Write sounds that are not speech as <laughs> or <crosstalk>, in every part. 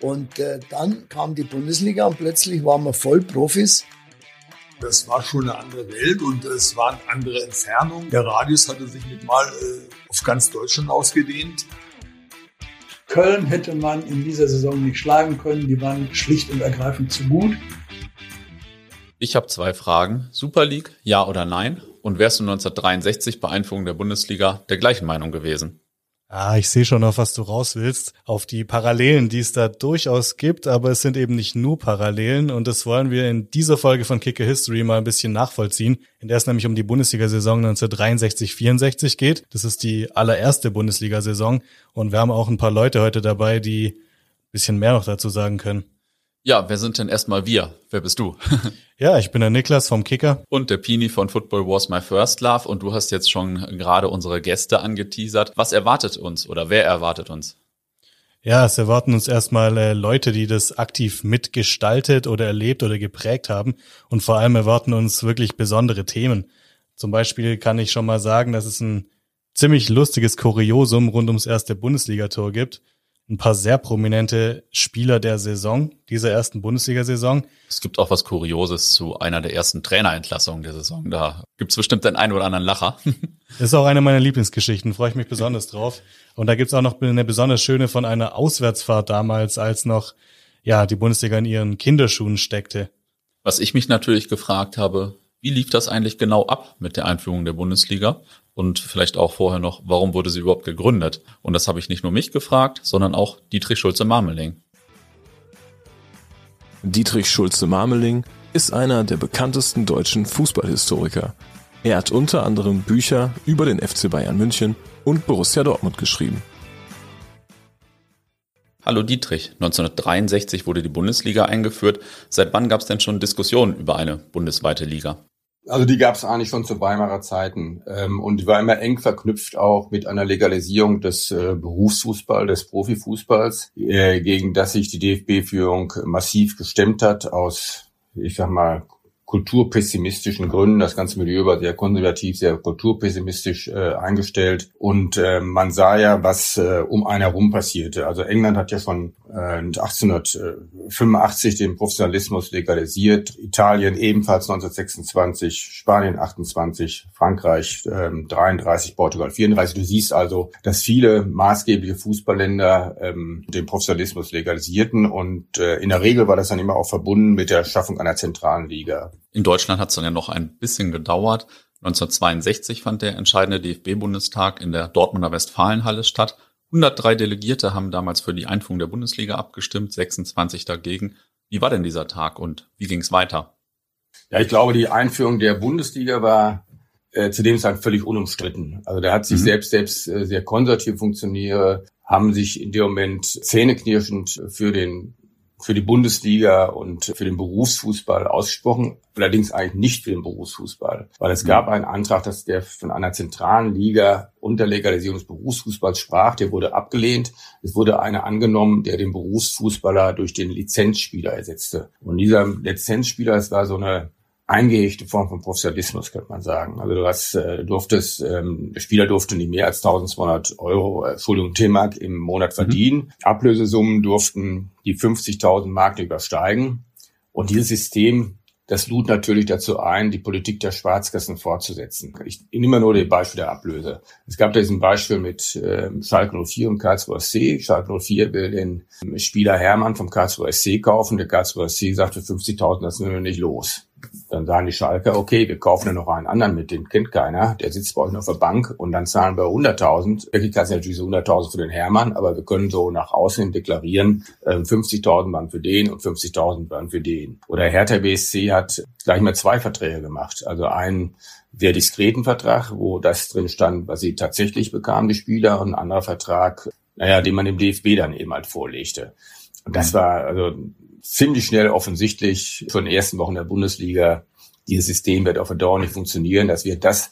Und äh, dann kam die Bundesliga und plötzlich waren wir voll Profis. Das war schon eine andere Welt und es waren andere Entfernungen. Der Radius hatte sich mit mal äh, auf ganz Deutschland ausgedehnt. Köln hätte man in dieser Saison nicht schlagen können. Die waren schlicht und ergreifend zu gut. Ich habe zwei Fragen. Super League, ja oder nein? Und wärst du 1963 bei Einführung der Bundesliga der gleichen Meinung gewesen? Ah, ich sehe schon auf was du raus willst. Auf die Parallelen, die es da durchaus gibt, aber es sind eben nicht nur Parallelen und das wollen wir in dieser Folge von Kicker History mal ein bisschen nachvollziehen, in der es nämlich um die Bundesliga-Saison 1963-64 geht. Das ist die allererste Bundesliga-Saison und wir haben auch ein paar Leute heute dabei, die ein bisschen mehr noch dazu sagen können. Ja, wer sind denn erstmal wir? Wer bist du? <laughs> ja, ich bin der Niklas vom Kicker. Und der Pini von Football Was My First Love. Und du hast jetzt schon gerade unsere Gäste angeteasert. Was erwartet uns oder wer erwartet uns? Ja, es erwarten uns erstmal äh, Leute, die das aktiv mitgestaltet oder erlebt oder geprägt haben. Und vor allem erwarten uns wirklich besondere Themen. Zum Beispiel kann ich schon mal sagen, dass es ein ziemlich lustiges Kuriosum rund ums erste Bundesligator gibt ein paar sehr prominente Spieler der Saison, dieser ersten Bundesliga-Saison. Es gibt auch was Kurioses zu einer der ersten Trainerentlassungen der Saison. Da gibt's bestimmt den einen oder anderen Lacher. <laughs> ist auch eine meiner Lieblingsgeschichten, freue ich mich besonders drauf. Und da gibt's auch noch eine besonders schöne von einer Auswärtsfahrt damals, als noch ja die Bundesliga in ihren Kinderschuhen steckte. Was ich mich natürlich gefragt habe, wie lief das eigentlich genau ab mit der Einführung der Bundesliga? Und vielleicht auch vorher noch, warum wurde sie überhaupt gegründet? Und das habe ich nicht nur mich gefragt, sondern auch Dietrich Schulze-Marmeling. Dietrich Schulze-Marmeling ist einer der bekanntesten deutschen Fußballhistoriker. Er hat unter anderem Bücher über den FC Bayern München und Borussia Dortmund geschrieben. Hallo Dietrich, 1963 wurde die Bundesliga eingeführt. Seit wann gab es denn schon Diskussionen über eine bundesweite Liga? Also die gab es eigentlich schon zu Weimarer Zeiten. Ähm, und die war immer eng verknüpft auch mit einer Legalisierung des äh, Berufsfußballs, des Profifußballs, äh, gegen das sich die DFB-Führung massiv gestemmt hat aus, ich sag mal, kulturpessimistischen Gründen. Das ganze Milieu war sehr konservativ, sehr kulturpessimistisch äh, eingestellt. Und äh, man sah ja, was äh, um einen herum passierte. Also England hat ja schon äh, 1885 den Professionalismus legalisiert, Italien ebenfalls 1926, Spanien 28, Frankreich äh, 33, Portugal 34. Du siehst also, dass viele maßgebliche Fußballländer ähm, den Professionalismus legalisierten und äh, in der Regel war das dann immer auch verbunden mit der Schaffung einer zentralen Liga. In Deutschland hat es dann ja noch ein bisschen gedauert. 1962 fand der entscheidende DFB-Bundestag in der Dortmunder Westfalenhalle statt. 103 Delegierte haben damals für die Einführung der Bundesliga abgestimmt, 26 dagegen. Wie war denn dieser Tag und wie ging es weiter? Ja, ich glaube, die Einführung der Bundesliga war äh, zu dem Zeitpunkt völlig unumstritten. Also der hat sich mhm. selbst selbst äh, sehr konservativ funktioniere, haben sich in dem Moment zähneknirschend für den für die Bundesliga und für den Berufsfußball ausgesprochen, allerdings eigentlich nicht für den Berufsfußball, weil es gab mhm. einen Antrag, dass der von einer zentralen Liga unter Legalisierung des Berufsfußballs sprach, der wurde abgelehnt. Es wurde einer angenommen, der den Berufsfußballer durch den Lizenzspieler ersetzte. Und dieser Lizenzspieler, es war so eine eingehegte Form von Professionalismus, könnte man sagen. Also du hast, äh, durftest, ähm, der Spieler durfte nicht mehr als 1200 Euro, äh, Entschuldigung, T-Mark im Monat mhm. verdienen. Mhm. Ablösesummen durften die 50.000 Mark übersteigen. Und dieses System, das lud natürlich dazu ein, die Politik der Schwarzkassen fortzusetzen. Ich, nehme nur das Beispiel der Ablöse. Es gab da diesen Beispiel mit äh, Schalke 04 und Karlsruher SC. Schalke 04 will den Spieler Hermann vom Karlsruher SC kaufen. Der Karlsruher SC sagt für 50.000, das sind wir nicht los. Dann sagen die Schalker, okay, wir kaufen ja noch einen anderen mit, den kennt keiner, der sitzt bei euch auf der Bank und dann zahlen wir 100.000. Wirklich kannst du natürlich so 100.000 für den Hermann, aber wir können so nach außen deklarieren, 50.000 ähm, waren für den und 50.000 waren für den. Oder Hertha BSC hat gleich mal zwei Verträge gemacht. Also einen sehr diskreten Vertrag, wo das drin stand, was sie tatsächlich bekamen, die Spieler, und ein anderer Vertrag, naja, den man dem DFB dann eben halt vorlegte. Und das mhm. war, also ziemlich schnell offensichtlich von den ersten Wochen der Bundesliga, dieses System wird auf Dauer nicht funktionieren, dass wir das,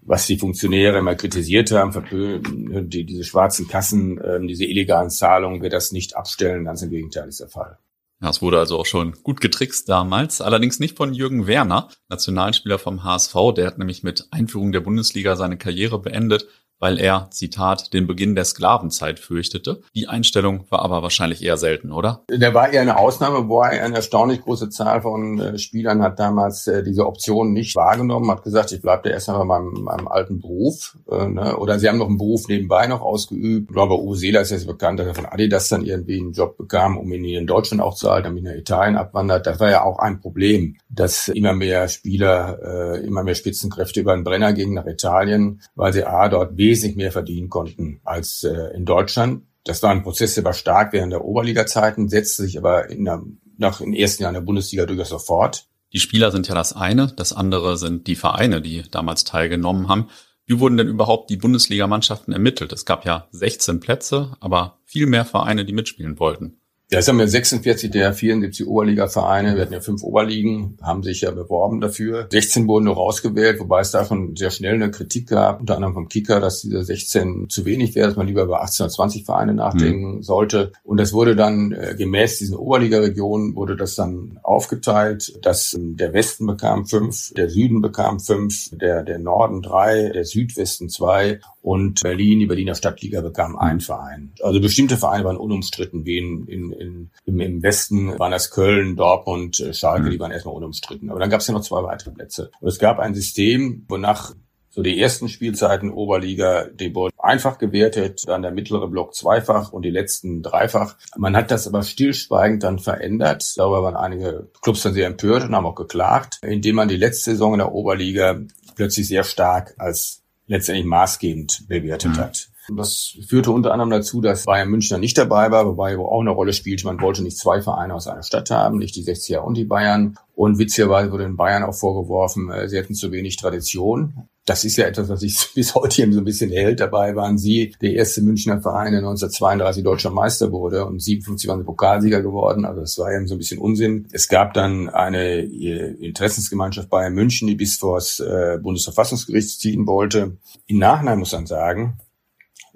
was die Funktionäre immer kritisiert haben, die, diese schwarzen Kassen, ähm, diese illegalen Zahlungen, wir das nicht abstellen. Ganz im Gegenteil ist der Fall. Ja, es wurde also auch schon gut getrickst damals, allerdings nicht von Jürgen Werner, Nationalspieler vom HSV. Der hat nämlich mit Einführung der Bundesliga seine Karriere beendet. Weil er, Zitat, den Beginn der Sklavenzeit fürchtete. Die Einstellung war aber wahrscheinlich eher selten, oder? Der war eher eine Ausnahme, wo er eine erstaunlich große Zahl von äh, Spielern hat damals äh, diese Option nicht wahrgenommen, hat gesagt, ich bleibe erst einmal meinem, meinem alten Beruf. Äh, ne? Oder sie haben noch einen Beruf nebenbei noch ausgeübt. Uwe Seeler ist jetzt bekannt, dass er von Adidas dann irgendwie einen Job bekam, um ihn in Deutschland auch zu halten, damit er in Italien abwandert. Das war ja auch ein Problem, dass immer mehr Spieler, immer mehr Spitzenkräfte über den Brenner gingen nach Italien, weil sie A, dort wesentlich mehr verdienen konnten als äh, in Deutschland. Das war ein Prozess, der war stark während der Oberliga-Zeiten, setzte sich aber in der, nach den ersten Jahren der Bundesliga durchaus sofort. Die Spieler sind ja das eine, das andere sind die Vereine, die damals teilgenommen haben. Wie wurden denn überhaupt die Bundesligamannschaften ermittelt? Es gab ja 16 Plätze, aber viel mehr Vereine, die mitspielen wollten. Ja, es haben wir 46 der 74 Oberliga-Vereine, wir hatten ja fünf Oberligen, haben sich ja beworben dafür. 16 wurden nur rausgewählt, wobei es da schon sehr schnell eine Kritik gab, unter anderem vom Kicker, dass diese 16 zu wenig wäre, dass man lieber über 18 oder 20 Vereine nachdenken mhm. sollte. Und das wurde dann äh, gemäß diesen Oberliga-Regionen wurde das dann aufgeteilt, dass ähm, der Westen bekam fünf, der Süden bekam fünf, der, der Norden drei, der Südwesten zwei und Berlin, die Berliner Stadtliga bekam einen Verein. Also bestimmte Vereine waren unumstritten, wie in, in, im, im Westen waren das Köln, Dortmund, äh, Schalke, die mhm. waren erstmal unumstritten. Aber dann gab es ja noch zwei weitere Plätze. Und es gab ein System, wonach so die ersten Spielzeiten Oberliga, die wurden einfach gewertet, dann der mittlere Block zweifach und die letzten dreifach. Man hat das aber stillschweigend dann verändert. Darüber waren einige Clubs dann sehr empört und haben auch geklagt, indem man die letzte Saison in der Oberliga plötzlich sehr stark als letztendlich maßgebend bewertet mhm. hat. Das führte unter anderem dazu, dass Bayern München nicht dabei war, wobei auch eine Rolle spielte. Man wollte nicht zwei Vereine aus einer Stadt haben, nicht die 60er und die Bayern. Und witzigerweise wurde den Bayern auch vorgeworfen, äh, sie hätten zu wenig Tradition. Das ist ja etwas, was sich <laughs> bis heute eben so ein bisschen hält. Dabei waren sie der erste Münchner Verein, der 1932 deutscher Meister wurde und 57 waren sie Pokalsieger geworden. Also das war eben so ein bisschen Unsinn. Es gab dann eine äh, Interessensgemeinschaft Bayern München, die bis vor das äh, Bundesverfassungsgericht ziehen wollte. Im Nachhinein muss man sagen,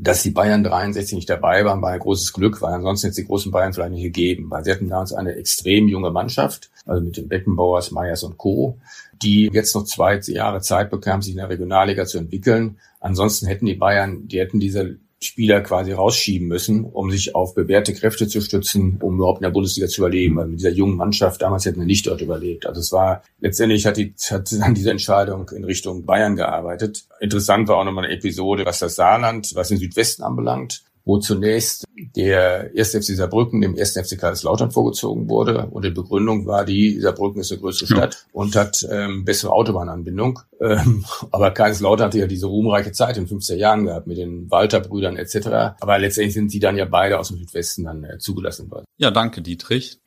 dass die Bayern 63 nicht dabei waren, war ein großes Glück, weil ansonsten hätte es die großen Bayern vielleicht nicht gegeben, weil sie hatten damals eine extrem junge Mannschaft, also mit den Beckenbauers, Meyers und Co., die jetzt noch zwei Jahre Zeit bekamen, sich in der Regionalliga zu entwickeln. Ansonsten hätten die Bayern, die hätten diese Spieler quasi rausschieben müssen, um sich auf bewährte Kräfte zu stützen, um überhaupt in der Bundesliga zu überleben. Weil mit dieser jungen Mannschaft damals hätten wir nicht dort überlebt. Also es war letztendlich hat, die, hat dann diese Entscheidung in Richtung Bayern gearbeitet. Interessant war auch nochmal eine Episode, was das Saarland, was den Südwesten anbelangt wo zunächst der 1. FC Saarbrücken dem 1. FC Kaiserslautern vorgezogen wurde. Und die Begründung war die, Saarbrücken ist eine größere Stadt ja. und hat ähm, bessere Autobahnanbindung. Ähm, <laughs> aber Kaiserslautern hatte ja diese ruhmreiche Zeit in 50er Jahren gehabt mit den Walter-Brüdern etc. Aber letztendlich sind sie dann ja beide aus dem Südwesten dann äh, zugelassen worden. Ja, danke Dietrich.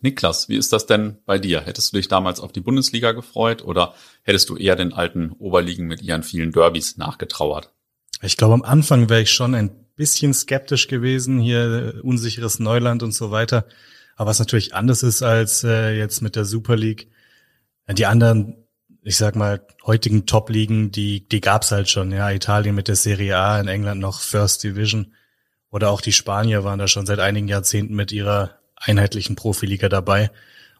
Niklas, wie ist das denn bei dir? Hättest du dich damals auf die Bundesliga gefreut oder hättest du eher den alten Oberligen mit ihren vielen Derbys nachgetrauert? Ich glaube, am Anfang wäre ich schon ein bisschen skeptisch gewesen, hier äh, unsicheres Neuland und so weiter. Aber was natürlich anders ist als äh, jetzt mit der Super League. Die anderen, ich sag mal, heutigen Top-Ligen, die, die gab's halt schon. Ja, Italien mit der Serie A, in England noch First Division. Oder auch die Spanier waren da schon seit einigen Jahrzehnten mit ihrer einheitlichen Profiliga dabei.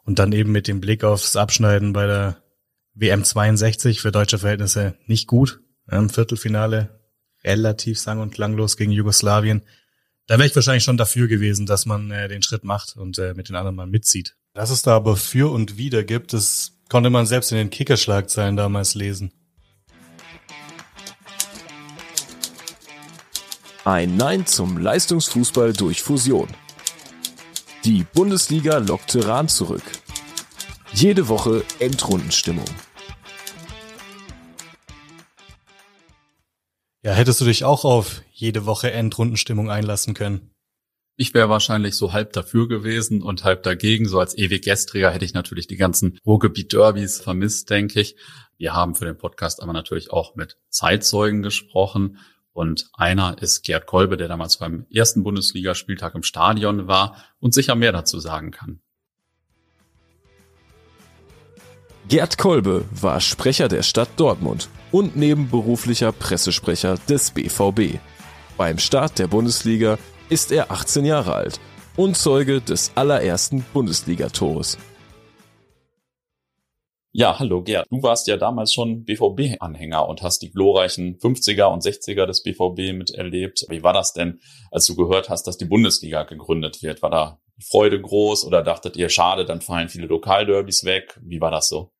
Und dann eben mit dem Blick aufs Abschneiden bei der WM 62 für deutsche Verhältnisse nicht gut. Im Viertelfinale relativ sang- und klanglos gegen Jugoslawien. Da wäre ich wahrscheinlich schon dafür gewesen, dass man äh, den Schritt macht und äh, mit den anderen mal mitzieht. Dass es da aber für und wider gibt, das konnte man selbst in den Kickerschlagzeilen damals lesen. Ein Nein zum Leistungsfußball durch Fusion. Die Bundesliga lockt Ran zurück. Jede Woche Endrundenstimmung. Ja, hättest du dich auch auf jede Woche Endrundenstimmung einlassen können? Ich wäre wahrscheinlich so halb dafür gewesen und halb dagegen. So als ewig Gestriger hätte ich natürlich die ganzen Ruhrgebiet-Derbys vermisst, denke ich. Wir haben für den Podcast aber natürlich auch mit Zeitzeugen gesprochen. Und einer ist Gerd Kolbe, der damals beim ersten Bundesligaspieltag im Stadion war und sicher mehr dazu sagen kann. Gerd Kolbe war Sprecher der Stadt Dortmund und nebenberuflicher Pressesprecher des BVB. Beim Start der Bundesliga ist er 18 Jahre alt und Zeuge des allerersten Bundesligatores. Ja, hallo Gerd. Du warst ja damals schon BVB-Anhänger und hast die glorreichen 50er und 60er des BVB miterlebt. Wie war das denn, als du gehört hast, dass die Bundesliga gegründet wird? War da die Freude groß oder dachtet ihr, schade, dann fallen viele Lokalderbys weg? Wie war das so?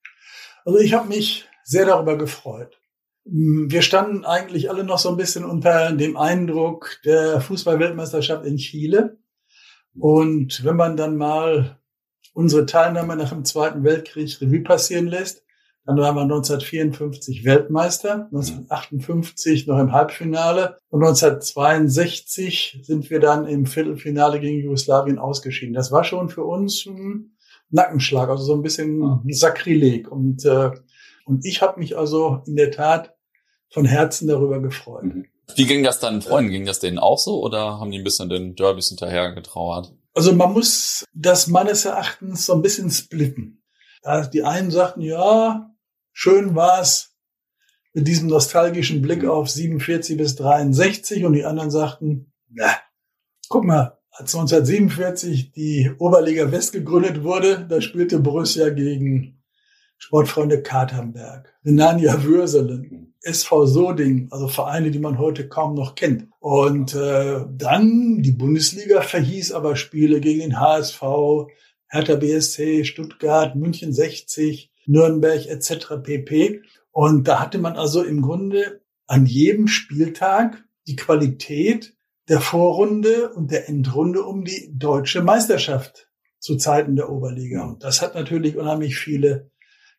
Also ich habe mich sehr darüber gefreut. Wir standen eigentlich alle noch so ein bisschen unter dem Eindruck der Fußballweltmeisterschaft in Chile. Und wenn man dann mal unsere Teilnahme nach dem Zweiten Weltkrieg Revue passieren lässt, dann waren wir 1954 Weltmeister, 1958 noch im Halbfinale und 1962 sind wir dann im Viertelfinale gegen Jugoslawien ausgeschieden. Das war schon für uns ein Nackenschlag, also so ein bisschen ein Sakrileg. Und, äh, und ich habe mich also in der Tat von Herzen darüber gefreut. Mhm. Wie ging das dann Freunden? Ging das denen auch so oder haben die ein bisschen den Derbys hinterher getrauert? Also man muss das meines Erachtens so ein bisschen splitten. Die einen sagten, ja, schön war's mit diesem nostalgischen Blick auf 47 bis 63 und die anderen sagten, na, guck mal, als 1947 die Oberliga West gegründet wurde, da spielte Borussia gegen Sportfreunde Katernberg, Renania Würselen, SV Soding, also Vereine, die man heute kaum noch kennt. Und äh, dann die Bundesliga verhieß aber Spiele gegen den HSV, Hertha BSC, Stuttgart, München 60, Nürnberg etc. pp. Und da hatte man also im Grunde an jedem Spieltag die Qualität der Vorrunde und der Endrunde um die deutsche Meisterschaft zu Zeiten der Oberliga. Und das hat natürlich unheimlich viele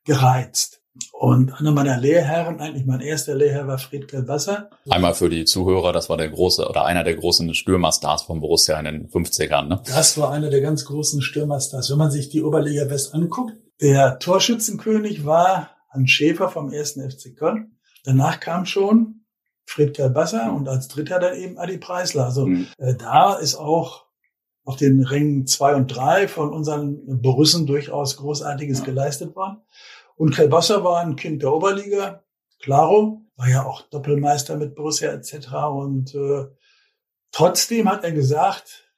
gereizt. Und einer meiner Lehrherren, eigentlich mein erster Lehrherr war Friedkel Wasser. Einmal für die Zuhörer, das war der große oder einer der großen Stürmerstars von Borussia in den 50ern, ne? Das war einer der ganz großen Stürmerstars. Wenn man sich die Oberliga West anguckt, der Torschützenkönig war Hans Schäfer vom ersten FC Köln. Danach kam schon Friedkel Basser und als dritter dann eben Adi Preisler. Also mhm. äh, da ist auch auf den Rängen zwei und drei von unseren Borussen durchaus Großartiges ja. geleistet worden. Und Kelbasser war ein Kind der Oberliga. Claro, war ja auch Doppelmeister mit Borussia etc. Und äh, trotzdem hat er gesagt,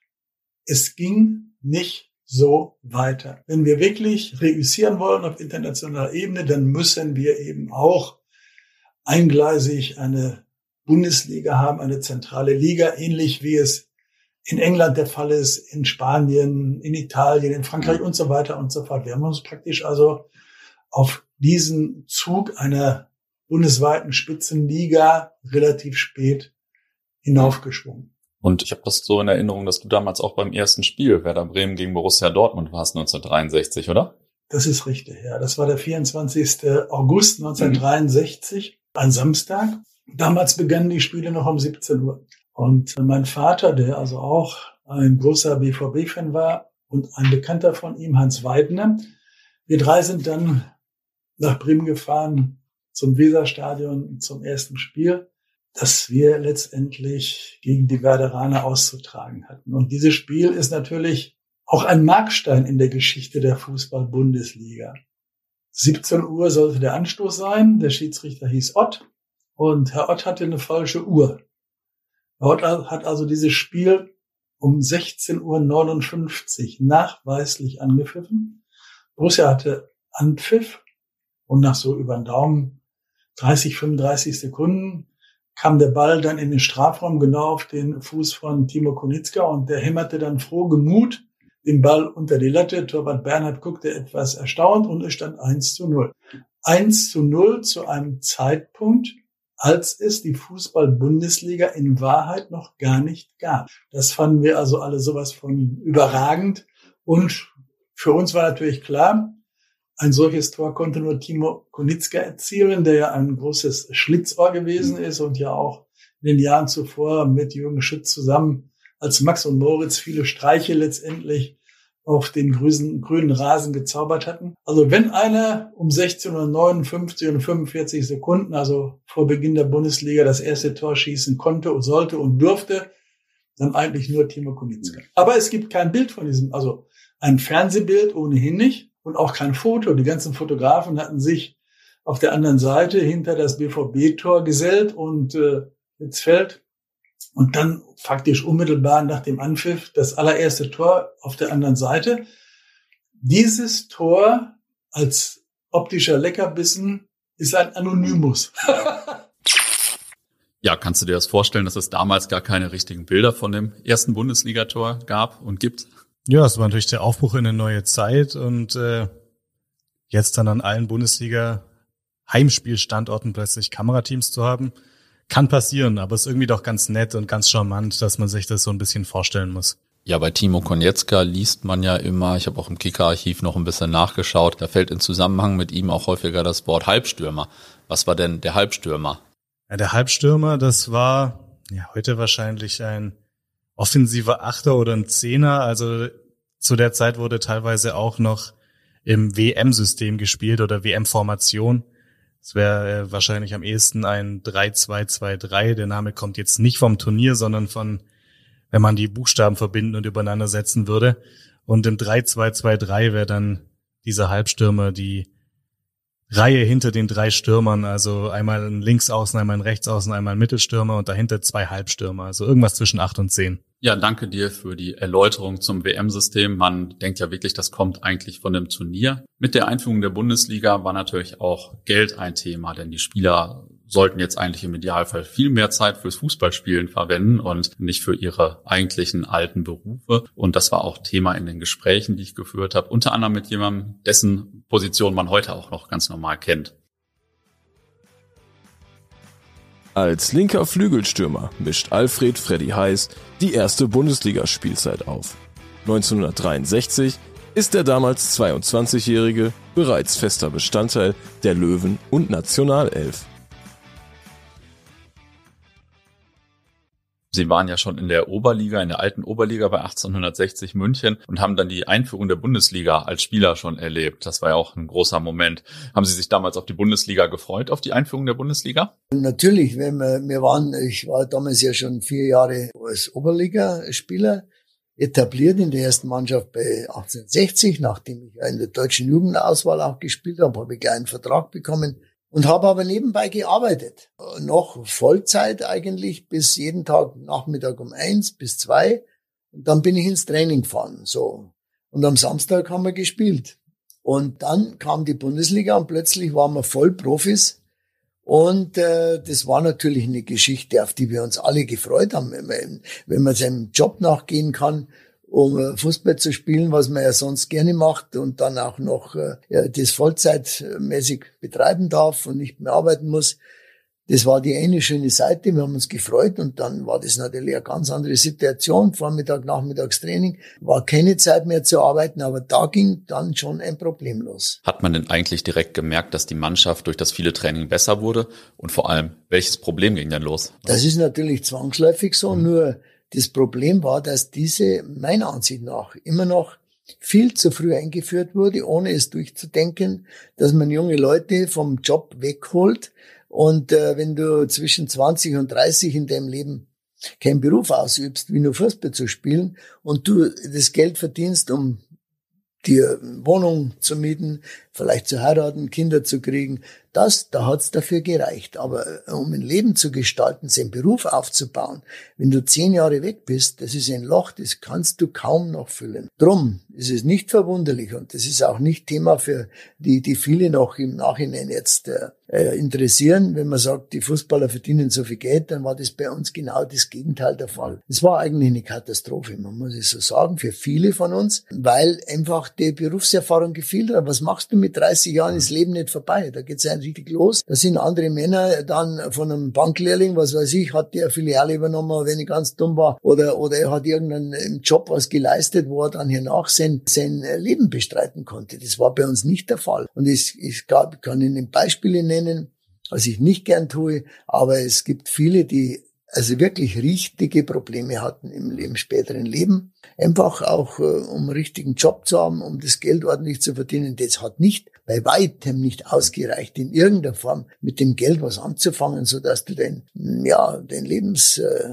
es ging nicht so weiter. Wenn wir wirklich reüssieren wollen auf internationaler Ebene, dann müssen wir eben auch eingleisig eine Bundesliga haben, eine zentrale Liga, ähnlich wie es in England der Fall ist, in Spanien, in Italien, in Frankreich und so weiter und so fort. Wir haben uns praktisch also auf diesen Zug einer bundesweiten Spitzenliga relativ spät hinaufgeschwungen. Und ich habe das so in Erinnerung, dass du damals auch beim ersten Spiel Werder Bremen gegen Borussia Dortmund warst 1963, oder? Das ist richtig, ja. Das war der 24. August 1963, mhm. ein Samstag. Damals begannen die Spiele noch um 17 Uhr. Und mein Vater, der also auch ein großer BVB-Fan war und ein Bekannter von ihm, Hans Weidner, wir drei sind dann nach Bremen gefahren zum Weserstadion zum ersten Spiel, das wir letztendlich gegen die Werderaner auszutragen hatten. Und dieses Spiel ist natürlich auch ein Markstein in der Geschichte der Fußball-Bundesliga. 17 Uhr sollte der Anstoß sein. Der Schiedsrichter hieß Ott und Herr Ott hatte eine falsche Uhr. Herr Ott hat also dieses Spiel um 16.59 Uhr nachweislich angepfiffen. Borussia hatte Anpfiff und nach so über den Daumen 30, 35 Sekunden kam der Ball dann in den Strafraum genau auf den Fuß von Timo Konitzka und der hämmerte dann froh gemut den Ball unter die Latte. Torwart Bernhard guckte etwas erstaunt und es stand 1 zu 0. 1 zu 0 zu einem Zeitpunkt, als es die Fußball-Bundesliga in Wahrheit noch gar nicht gab. Das fanden wir also alle sowas von überragend. Und für uns war natürlich klar, ein solches Tor konnte nur Timo Konitzka erzielen, der ja ein großes Schlitzohr gewesen ist und ja auch in den Jahren zuvor mit Jürgen Schütz zusammen als Max und Moritz viele Streiche letztendlich auf den grünen, grünen Rasen gezaubert hatten. Also wenn einer um 16.59 und 45 Sekunden, also vor Beginn der Bundesliga, das erste Tor schießen konnte und sollte und durfte, dann eigentlich nur Timo Kunitzka. Aber es gibt kein Bild von diesem, also ein Fernsehbild ohnehin nicht und auch kein Foto. Die ganzen Fotografen hatten sich auf der anderen Seite hinter das BVB-Tor gesellt und äh, jetzt fällt und dann faktisch unmittelbar nach dem Anpfiff das allererste Tor auf der anderen Seite. Dieses Tor als optischer Leckerbissen ist ein Anonymus. <laughs> ja, kannst du dir das vorstellen, dass es damals gar keine richtigen Bilder von dem ersten Bundesligator gab und gibt? Ja, es war natürlich der Aufbruch in eine neue Zeit und äh, jetzt dann an allen Bundesliga Heimspielstandorten plötzlich Kamerateams zu haben, kann passieren, aber ist irgendwie doch ganz nett und ganz charmant, dass man sich das so ein bisschen vorstellen muss. Ja, bei Timo Konietzka liest man ja immer, ich habe auch im Kicker-Archiv noch ein bisschen nachgeschaut, da fällt in Zusammenhang mit ihm auch häufiger das Wort Halbstürmer. Was war denn der Halbstürmer? Ja, der Halbstürmer, das war ja heute wahrscheinlich ein offensiver Achter oder ein Zehner. Also zu der Zeit wurde teilweise auch noch im WM-System gespielt oder WM-Formation. Es wäre äh, wahrscheinlich am ehesten ein 3-2-2-3. Der Name kommt jetzt nicht vom Turnier, sondern von, wenn man die Buchstaben verbinden und übereinander setzen würde. Und im 3-2-2-3 wäre dann dieser Halbstürmer die Reihe hinter den drei Stürmern, also einmal ein Linksaußen, einmal ein Rechtsaußen, einmal ein Mittelstürmer und dahinter zwei Halbstürmer, also irgendwas zwischen acht und zehn. Ja, danke dir für die Erläuterung zum WM-System. Man denkt ja wirklich, das kommt eigentlich von dem Turnier. Mit der Einführung der Bundesliga war natürlich auch Geld ein Thema, denn die Spieler sollten jetzt eigentlich im Idealfall viel mehr Zeit fürs Fußballspielen verwenden und nicht für ihre eigentlichen alten Berufe. Und das war auch Thema in den Gesprächen, die ich geführt habe, unter anderem mit jemandem, dessen Position man heute auch noch ganz normal kennt. Als linker Flügelstürmer mischt Alfred Freddy Heiß die erste Bundesligaspielzeit auf. 1963 ist der damals 22-Jährige bereits fester Bestandteil der Löwen und Nationalelf. Sie waren ja schon in der Oberliga, in der alten Oberliga bei 1860 München und haben dann die Einführung der Bundesliga als Spieler schon erlebt. Das war ja auch ein großer Moment. Haben Sie sich damals auf die Bundesliga gefreut, auf die Einführung der Bundesliga? Natürlich, wenn wir, wir waren, ich war damals ja schon vier Jahre als Oberligaspieler etabliert in der ersten Mannschaft bei 1860, nachdem ich in der deutschen Jugendauswahl auch gespielt habe, habe ich einen Vertrag bekommen und habe aber nebenbei gearbeitet. Noch Vollzeit eigentlich bis jeden Tag Nachmittag um eins bis zwei. Und dann bin ich ins Training gefahren. So. Und am Samstag haben wir gespielt. Und dann kam die Bundesliga und plötzlich waren wir voll Profis. Und äh, das war natürlich eine Geschichte, auf die wir uns alle gefreut haben, wenn man, wenn man seinem Job nachgehen kann um äh, Fußball zu spielen, was man ja sonst gerne macht und dann auch noch äh, ja, das vollzeitmäßig betreiben darf und nicht mehr arbeiten muss. Das war die eine schöne Seite. Wir haben uns gefreut und dann war das natürlich eine ganz andere Situation. Vormittag, Nachmittagstraining war keine Zeit mehr zu arbeiten, aber da ging dann schon ein Problem los. Hat man denn eigentlich direkt gemerkt, dass die Mannschaft durch das viele Training besser wurde? Und vor allem, welches Problem ging denn los? Das ist natürlich zwangsläufig so, mhm. nur das Problem war, dass diese meiner Ansicht nach immer noch viel zu früh eingeführt wurde, ohne es durchzudenken, dass man junge Leute vom Job wegholt. Und äh, wenn du zwischen 20 und 30 in deinem Leben keinen Beruf ausübst, wie nur Fußball zu spielen, und du das Geld verdienst, um dir Wohnung zu mieten, vielleicht zu heiraten, Kinder zu kriegen, das, da hat's dafür gereicht. Aber äh, um ein Leben zu gestalten, seinen Beruf aufzubauen, wenn du zehn Jahre weg bist, das ist ein Loch, das kannst du kaum noch füllen. Drum ist es nicht verwunderlich und das ist auch nicht Thema für die, die viele noch im Nachhinein jetzt äh, äh, interessieren. Wenn man sagt, die Fußballer verdienen so viel Geld, dann war das bei uns genau das Gegenteil der Fall. Es war eigentlich eine Katastrophe, man muss es so sagen, für viele von uns, weil einfach die Berufserfahrung gefehlt hat. Was machst du mit 30 Jahren? Ist Leben nicht vorbei. Da geht's ein richtig los. Da sind andere Männer dann von einem Banklehrling, was weiß ich, hat der Filiale übernommen, wenn ich ganz dumm war, oder, oder er hat irgendeinen Job was geleistet, wo er dann hiernach sein, sein Leben bestreiten konnte. Das war bei uns nicht der Fall. Und ich, ich gab, kann Ihnen Beispiele nennen, was ich nicht gern tue, aber es gibt viele, die also wirklich richtige Probleme hatten im, im späteren Leben. Einfach auch, äh, um einen richtigen Job zu haben, um das Geld ordentlich zu verdienen. Das hat nicht, bei weitem nicht ausgereicht, in irgendeiner Form mit dem Geld was anzufangen, so dass du den, ja, den Lebens, äh,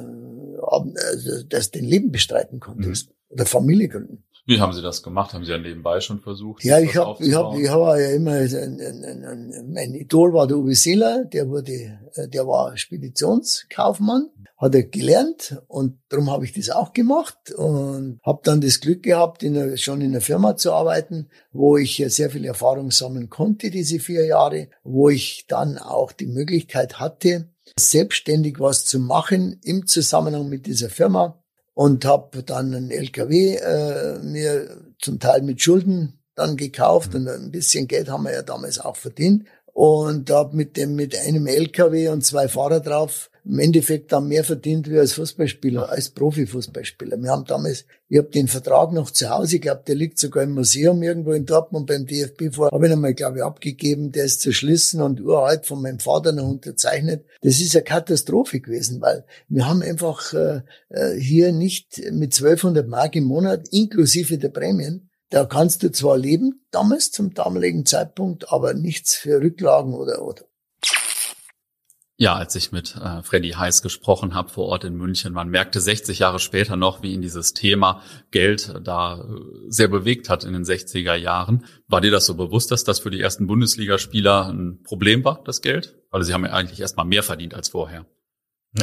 also, dass du den Leben bestreiten konntest. Mhm. Oder Familie gründen. Wie haben Sie das gemacht? Haben Sie ja nebenbei schon versucht? Ja, ich habe ich hab, ich hab ja immer, ein, ein, ein, mein Idol war der Uwe Seeler, der wurde, äh, der war Speditionskaufmann, hat er gelernt und darum habe ich das auch gemacht und habe dann das Glück gehabt, in einer, schon in einer Firma zu arbeiten, wo ich sehr viel Erfahrung sammeln konnte, diese vier Jahre, wo ich dann auch die Möglichkeit hatte, selbstständig was zu machen im Zusammenhang mit dieser Firma und habe dann einen LKW äh, mir zum Teil mit Schulden dann gekauft und ein bisschen Geld haben wir ja damals auch verdient. Und habe mit dem mit einem LKW und zwei Fahrer drauf im Endeffekt dann mehr verdient wie als Fußballspieler, als Profifußballspieler. Wir haben damals, ich habe den Vertrag noch zu Hause, ich glaube, der liegt sogar im Museum irgendwo in Dortmund beim DFB vor, habe ich einmal, glaube ich, abgegeben, der ist zerschlissen und uralt von meinem Vater noch unterzeichnet. Das ist eine Katastrophe gewesen, weil wir haben einfach äh, äh hier nicht mit 1200 Mark im Monat, inklusive der Prämien, da kannst du zwar leben, damals zum damaligen Zeitpunkt, aber nichts für Rücklagen oder, oder ja, als ich mit äh, Freddy Heiß gesprochen habe vor Ort in München, man merkte 60 Jahre später noch, wie ihn dieses Thema Geld da äh, sehr bewegt hat in den 60er Jahren. War dir das so bewusst, dass das für die ersten Bundesligaspieler ein Problem war, das Geld? Weil sie haben ja eigentlich erst mal mehr verdient als vorher.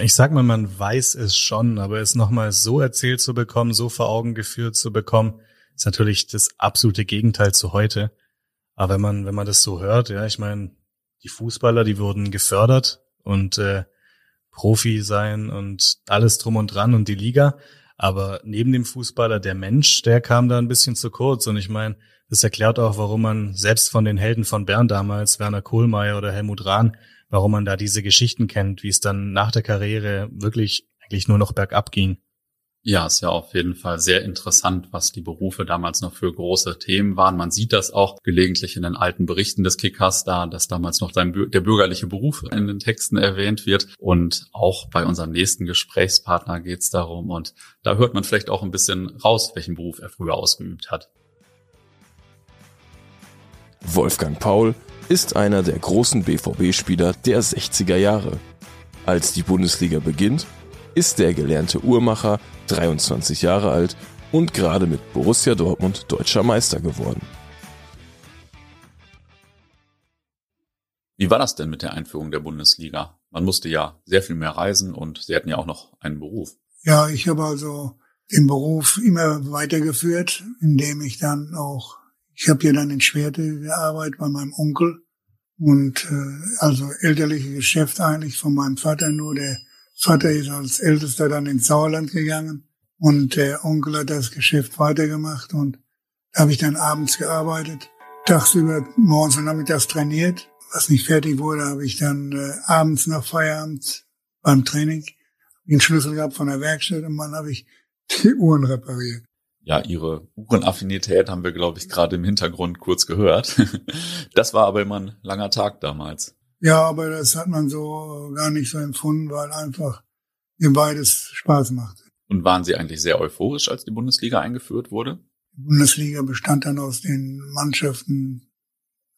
Ich sag mal, man weiß es schon, aber es nochmal so erzählt zu bekommen, so vor Augen geführt zu bekommen, ist natürlich das absolute Gegenteil zu heute. Aber wenn man, wenn man das so hört, ja, ich meine, die Fußballer, die wurden gefördert, und äh, Profi sein und alles drum und dran und die Liga. Aber neben dem Fußballer, der Mensch, der kam da ein bisschen zu kurz. Und ich meine, das erklärt auch, warum man selbst von den Helden von Bern damals, Werner Kohlmeier oder Helmut Rahn, warum man da diese Geschichten kennt, wie es dann nach der Karriere wirklich eigentlich nur noch bergab ging. Ja, ist ja auf jeden Fall sehr interessant, was die Berufe damals noch für große Themen waren. Man sieht das auch gelegentlich in den alten Berichten des Kickers da, dass damals noch der bürgerliche Beruf in den Texten erwähnt wird. Und auch bei unserem nächsten Gesprächspartner geht es darum. Und da hört man vielleicht auch ein bisschen raus, welchen Beruf er früher ausgeübt hat. Wolfgang Paul ist einer der großen BVB-Spieler der 60er Jahre. Als die Bundesliga beginnt, ist der gelernte Uhrmacher 23 Jahre alt und gerade mit Borussia Dortmund deutscher Meister geworden. Wie war das denn mit der Einführung der Bundesliga? Man musste ja sehr viel mehr reisen und Sie hatten ja auch noch einen Beruf. Ja, ich habe also den Beruf immer weitergeführt, indem ich dann auch, ich habe ja dann in Schwerte gearbeitet bei meinem Onkel und äh, also elterliche Geschäft eigentlich von meinem Vater nur, der Vater ist als Ältester dann ins Sauerland gegangen und der Onkel hat das Geschäft weitergemacht und da habe ich dann abends gearbeitet, tagsüber morgens und nachmittags trainiert. Was nicht fertig wurde, habe ich dann äh, abends nach Feierabend beim Training den Schlüssel gehabt von der Werkstatt und dann habe ich die Uhren repariert. Ja, Ihre Uhrenaffinität haben wir, glaube ich, gerade im Hintergrund kurz gehört. <laughs> Das war aber immer ein langer Tag damals. Ja, aber das hat man so gar nicht so empfunden, weil einfach mir beides Spaß macht. Und waren Sie eigentlich sehr euphorisch, als die Bundesliga eingeführt wurde? Die Bundesliga bestand dann aus den Mannschaften,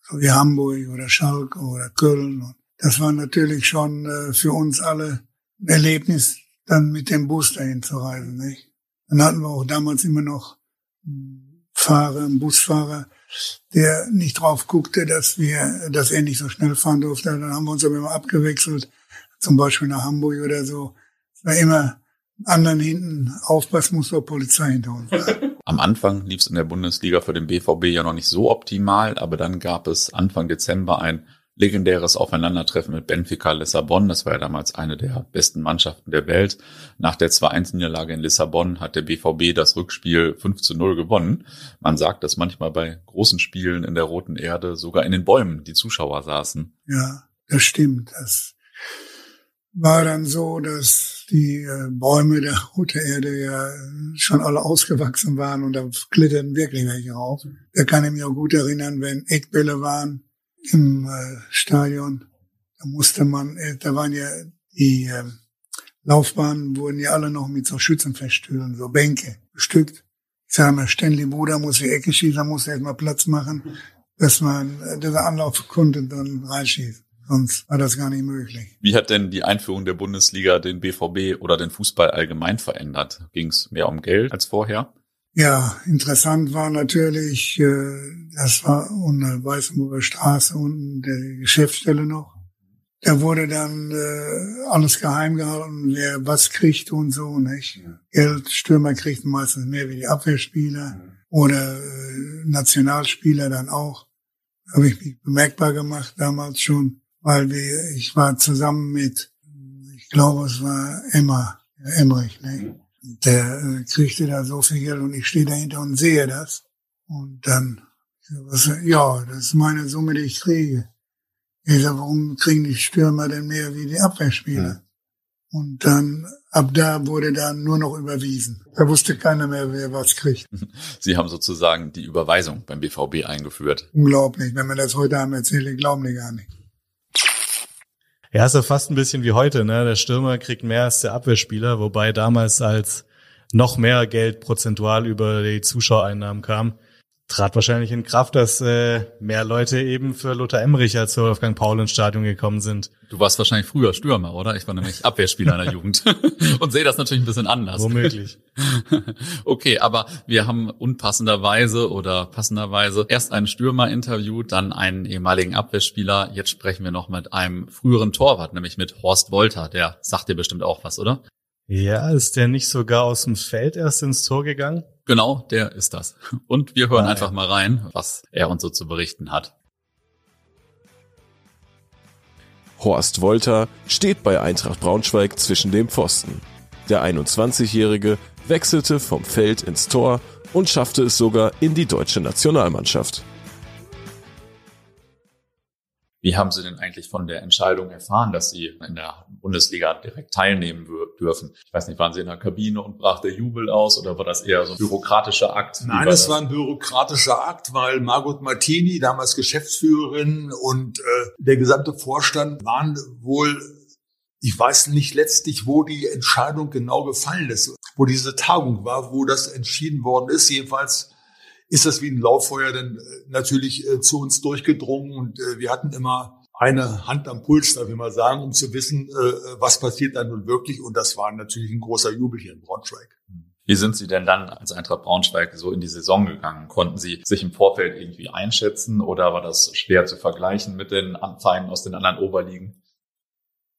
so wie Hamburg oder Schalke oder Köln. Das war natürlich schon äh, für uns alle ein Erlebnis, dann mit dem Bus dahin zu reisen. Nicht? Dann hatten wir auch damals immer noch einen Fahrer, einen Busfahrer, der nicht drauf guckte, dass wir, dass er nicht so schnell fahren durfte. Dann haben wir uns aber immer abgewechselt, zum Beispiel nach Hamburg oder so. Es war immer anderen hinten aufpassen muss, der Polizei hinter uns. <laughs> Am Anfang lief es in der Bundesliga für den BVB ja noch nicht so optimal, aber dann gab es Anfang Dezember ein legendäres Aufeinandertreffen mit Benfica Lissabon. Das war ja damals eine der besten Mannschaften der Welt. Nach der 2-1-Niederlage in Lissabon hat der BVB das Rückspiel 5 zu 0 gewonnen. Man sagt, dass manchmal bei großen Spielen in der Roten Erde sogar in den Bäumen die Zuschauer saßen. Ja, das stimmt. Das war dann so, dass die äh, Bäume der Rote Erde ja schon alle ausgewachsen waren und da glitterten wirklich welche rauf. Da kann ich mich auch gut erinnern, wenn Eckbälle waren im äh, Stadion. Da musste man, äh, da waren ja die äh, Laufbahnen wurden ja alle noch mit so Schützenfeststühlen, so Bänke bestückt. Ich sage mal, Stanley Bruder muss die Ecke schießen, da muss er erstmal Platz machen, dass man äh, dieser Anlauf konnte dann reinschießen. Sonst war das gar nicht möglich. Wie hat denn die Einführung der Bundesliga den BVB oder den Fußball allgemein verändert? Ging es mehr um Geld als vorher? Ja, interessant war natürlich, äh, das war unter Weißenburger Straße unten der Geschäftsstelle noch. Da wurde dann äh, alles geheim gehalten, wer was kriegt und so, nicht? Ja. Geld, Stürmer kriegten meistens mehr wie die Abwehrspieler oder äh, Nationalspieler dann auch. Habe ich mich bemerkbar gemacht damals schon, weil wir, ich war zusammen mit, ich glaube, es war Emma, Emmerich, ne? Der äh, kriegte da so viel Geld und ich stehe dahinter und sehe das. Und dann, was, ja, das ist meine Summe, die ich kriege. Ich sag, warum kriegen die Stürmer denn mehr wie die Abwehrspieler? Ja. Und dann, ab da wurde dann nur noch überwiesen. Da wusste keiner mehr, wer was kriegt. <laughs> Sie haben sozusagen die Überweisung beim BVB eingeführt. Unglaublich. Wenn man das heute haben erzählt, glauben die gar nicht. Ja, ist ja fast ein bisschen wie heute, ne? Der Stürmer kriegt mehr als der Abwehrspieler, wobei damals als noch mehr Geld prozentual über die Zuschauereinnahmen kam, trat wahrscheinlich in Kraft, dass äh, mehr Leute eben für Lothar Emmerich als für Wolfgang Paul ins Stadion gekommen sind. Du warst wahrscheinlich früher Stürmer, oder? Ich war nämlich <laughs> Abwehrspieler in der Jugend <laughs> und sehe das natürlich ein bisschen anders. Womöglich. <laughs> okay, aber wir haben unpassenderweise oder passenderweise erst einen Stürmer interviewt, dann einen ehemaligen Abwehrspieler. Jetzt sprechen wir noch mit einem früheren Torwart, nämlich mit Horst Wolter. Der sagt dir bestimmt auch was, oder? Ja, ist der nicht sogar aus dem Feld erst ins Tor gegangen? Genau, der ist das. Und wir hören ah, einfach ja. mal rein, was er uns so zu berichten hat. Horst Wolter steht bei Eintracht Braunschweig zwischen dem Pfosten. Der 21-Jährige wechselte vom Feld ins Tor und schaffte es sogar in die deutsche Nationalmannschaft. Wie haben Sie denn eigentlich von der Entscheidung erfahren, dass Sie in der Bundesliga direkt teilnehmen dürfen? Ich weiß nicht, waren Sie in der Kabine und brach der Jubel aus oder war das eher so ein bürokratischer Akt? Nein, war es war ein bürokratischer Akt, weil Margot Martini, damals Geschäftsführerin und äh, der gesamte Vorstand waren wohl ich weiß nicht letztlich, wo die Entscheidung genau gefallen ist, wo diese Tagung war, wo das entschieden worden ist. Jedenfalls ist das wie ein Lauffeuer dann äh, natürlich äh, zu uns durchgedrungen und äh, wir hatten immer eine Hand am Puls, darf ich mal sagen, um zu wissen, äh, was passiert dann nun wirklich. Und das war natürlich ein großer Jubel hier in Braunschweig. Wie sind Sie denn dann als Eintracht Braunschweig so in die Saison gegangen? Konnten Sie sich im Vorfeld irgendwie einschätzen oder war das schwer zu vergleichen mit den Vereinen aus den anderen Oberligen?